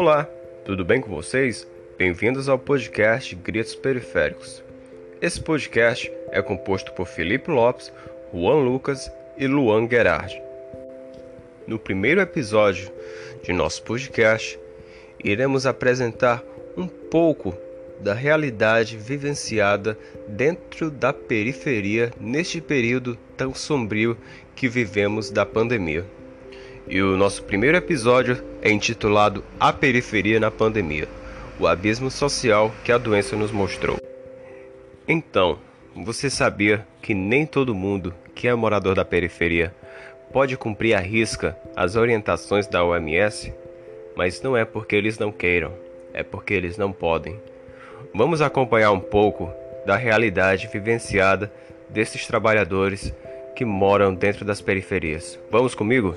Olá, tudo bem com vocês? Bem-vindos ao podcast Gritos Periféricos. Esse podcast é composto por Felipe Lopes, Juan Lucas e Luan Gerard. No primeiro episódio de nosso podcast, iremos apresentar um pouco da realidade vivenciada dentro da periferia neste período tão sombrio que vivemos da pandemia. E o nosso primeiro episódio é intitulado A Periferia na Pandemia o abismo social que a doença nos mostrou. Então, você sabia que nem todo mundo que é morador da periferia pode cumprir à risca as orientações da OMS? Mas não é porque eles não queiram, é porque eles não podem. Vamos acompanhar um pouco da realidade vivenciada desses trabalhadores que moram dentro das periferias. Vamos comigo?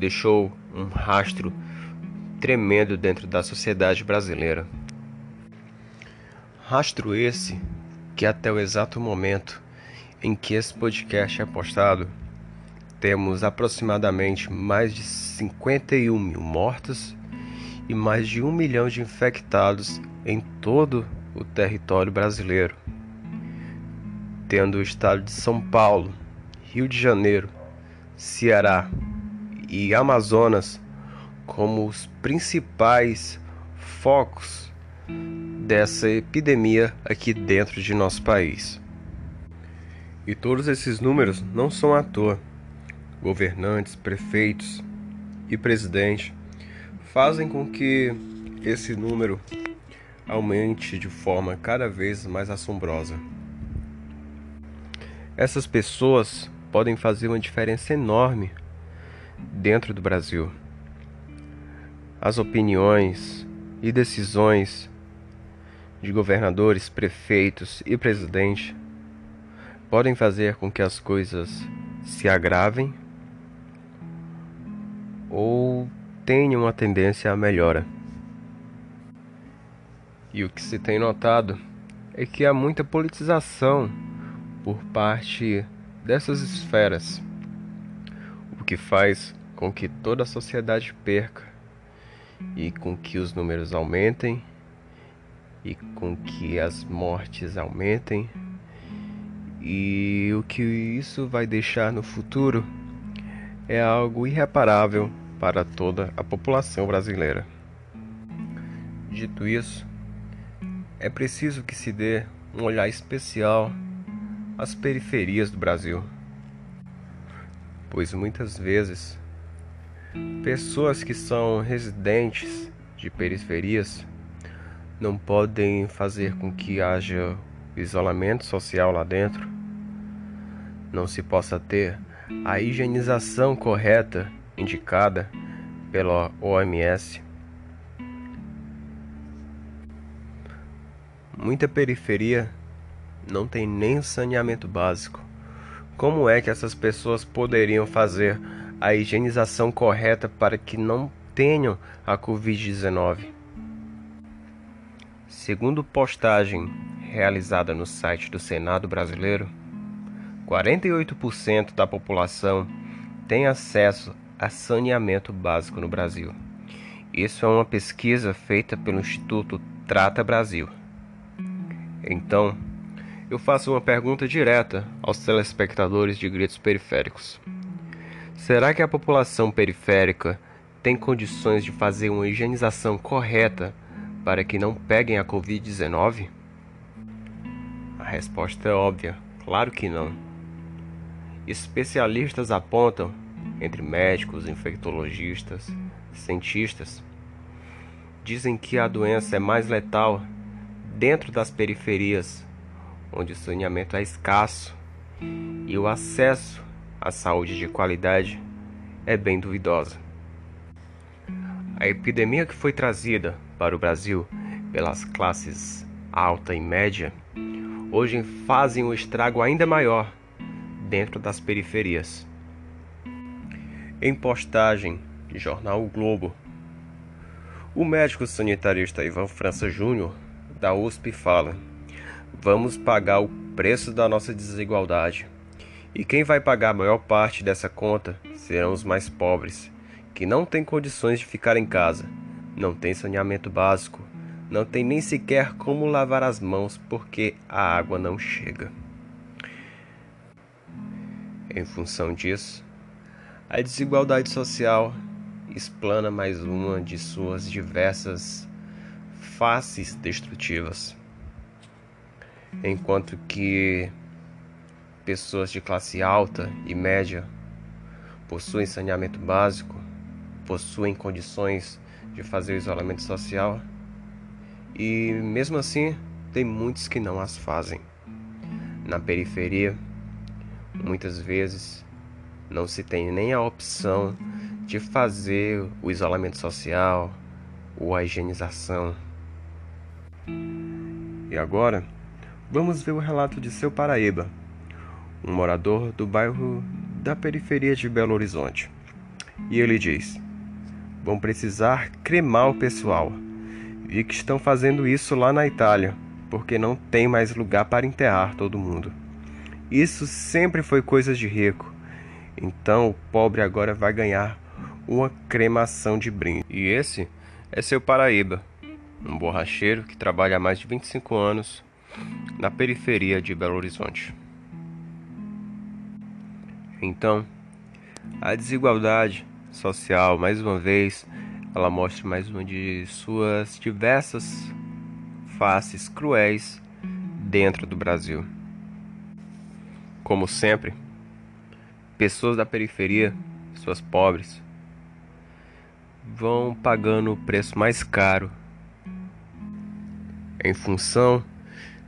deixou um rastro tremendo dentro da sociedade brasileira. Rastro esse que até o exato momento em que esse podcast é postado, temos aproximadamente mais de 51 mil mortos e mais de um milhão de infectados em todo o território brasileiro tendo o estado de São Paulo, Rio de Janeiro, Ceará e Amazonas como os principais focos dessa epidemia aqui dentro de nosso país. E todos esses números não são à toa. Governantes, prefeitos e presidente fazem com que esse número aumente de forma cada vez mais assombrosa. Essas pessoas podem fazer uma diferença enorme dentro do Brasil. As opiniões e decisões de governadores, prefeitos e presidente podem fazer com que as coisas se agravem ou tenham uma tendência à melhora. E o que se tem notado é que há muita politização por parte dessas esferas, que faz com que toda a sociedade perca e com que os números aumentem e com que as mortes aumentem. E o que isso vai deixar no futuro é algo irreparável para toda a população brasileira. Dito isso, é preciso que se dê um olhar especial as periferias do Brasil. Pois muitas vezes pessoas que são residentes de periferias não podem fazer com que haja isolamento social lá dentro, não se possa ter a higienização correta indicada pela OMS. Muita periferia não tem nem saneamento básico. Como é que essas pessoas poderiam fazer a higienização correta para que não tenham a Covid-19? Segundo postagem realizada no site do Senado Brasileiro, 48% da população tem acesso a saneamento básico no Brasil. Isso é uma pesquisa feita pelo Instituto Trata Brasil. Então, eu faço uma pergunta direta aos telespectadores de gritos periféricos. Será que a população periférica tem condições de fazer uma higienização correta para que não peguem a Covid-19? A resposta é óbvia: claro que não. Especialistas apontam, entre médicos, infectologistas, cientistas, dizem que a doença é mais letal dentro das periferias onde o saneamento é escasso e o acesso à saúde de qualidade é bem duvidosa. A epidemia que foi trazida para o Brasil pelas classes alta e média hoje fazem um estrago ainda maior dentro das periferias. Em postagem de jornal o Globo, o médico sanitarista Ivan França Júnior da USP fala: Vamos pagar o preço da nossa desigualdade. E quem vai pagar a maior parte dessa conta serão os mais pobres, que não têm condições de ficar em casa, não têm saneamento básico, não tem nem sequer como lavar as mãos porque a água não chega. Em função disso, a desigualdade social explana mais uma de suas diversas faces destrutivas. Enquanto que pessoas de classe alta e média possuem saneamento básico, possuem condições de fazer isolamento social, e mesmo assim, tem muitos que não as fazem. Na periferia, muitas vezes não se tem nem a opção de fazer o isolamento social ou a higienização. E agora, vamos ver o relato de seu Paraíba, um morador do bairro da periferia de Belo Horizonte. E ele diz: Vão precisar cremar o pessoal Vi que estão fazendo isso lá na Itália, porque não tem mais lugar para enterrar todo mundo. Isso sempre foi coisa de rico. Então o pobre agora vai ganhar uma cremação de brinde. E esse é seu Paraíba, um borracheiro que trabalha há mais de 25 anos na periferia de Belo Horizonte. Então, a desigualdade social, mais uma vez, ela mostra mais uma de suas diversas faces cruéis dentro do Brasil. Como sempre, pessoas da periferia, pessoas pobres, vão pagando o preço mais caro em função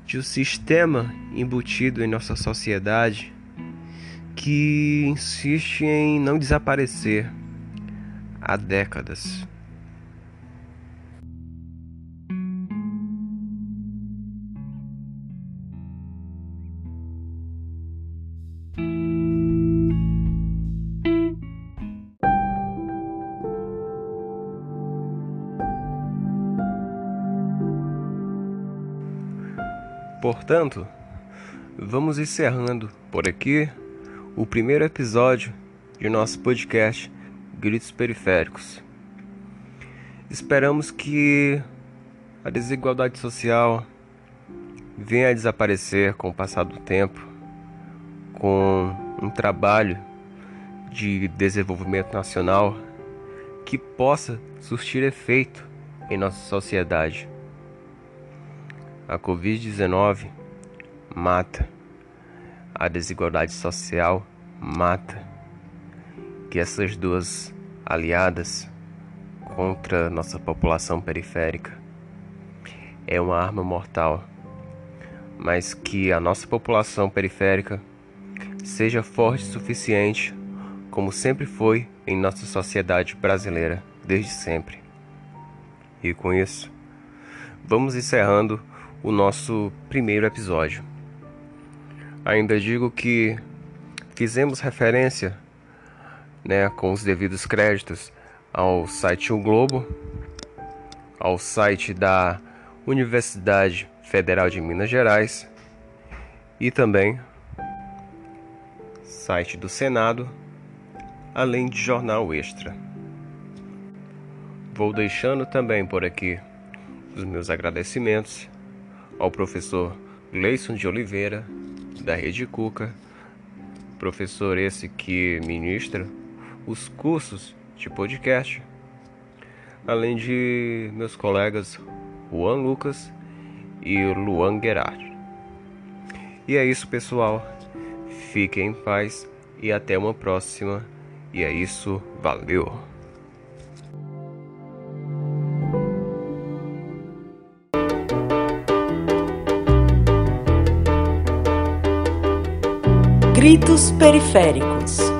de um sistema embutido em nossa sociedade que insiste em não desaparecer há décadas. Portanto, vamos encerrando por aqui o primeiro episódio de nosso podcast Gritos Periféricos. Esperamos que a desigualdade social venha a desaparecer com o passar do tempo, com um trabalho de desenvolvimento nacional que possa surtir efeito em nossa sociedade. A Covid-19 mata. A desigualdade social mata. Que essas duas aliadas contra nossa população periférica é uma arma mortal, mas que a nossa população periférica seja forte o suficiente, como sempre foi em nossa sociedade brasileira desde sempre. E com isso, vamos encerrando o nosso primeiro episódio. Ainda digo que fizemos referência, né, com os devidos créditos, ao site O Globo, ao site da Universidade Federal de Minas Gerais e também site do Senado, além de jornal extra. Vou deixando também por aqui os meus agradecimentos ao professor Gleison de Oliveira, da Rede Cuca, professor esse que ministra os cursos de podcast, além de meus colegas Juan Lucas e Luan Gerard. E é isso, pessoal. Fiquem em paz e até uma próxima. E é isso, valeu! Gritos Periféricos.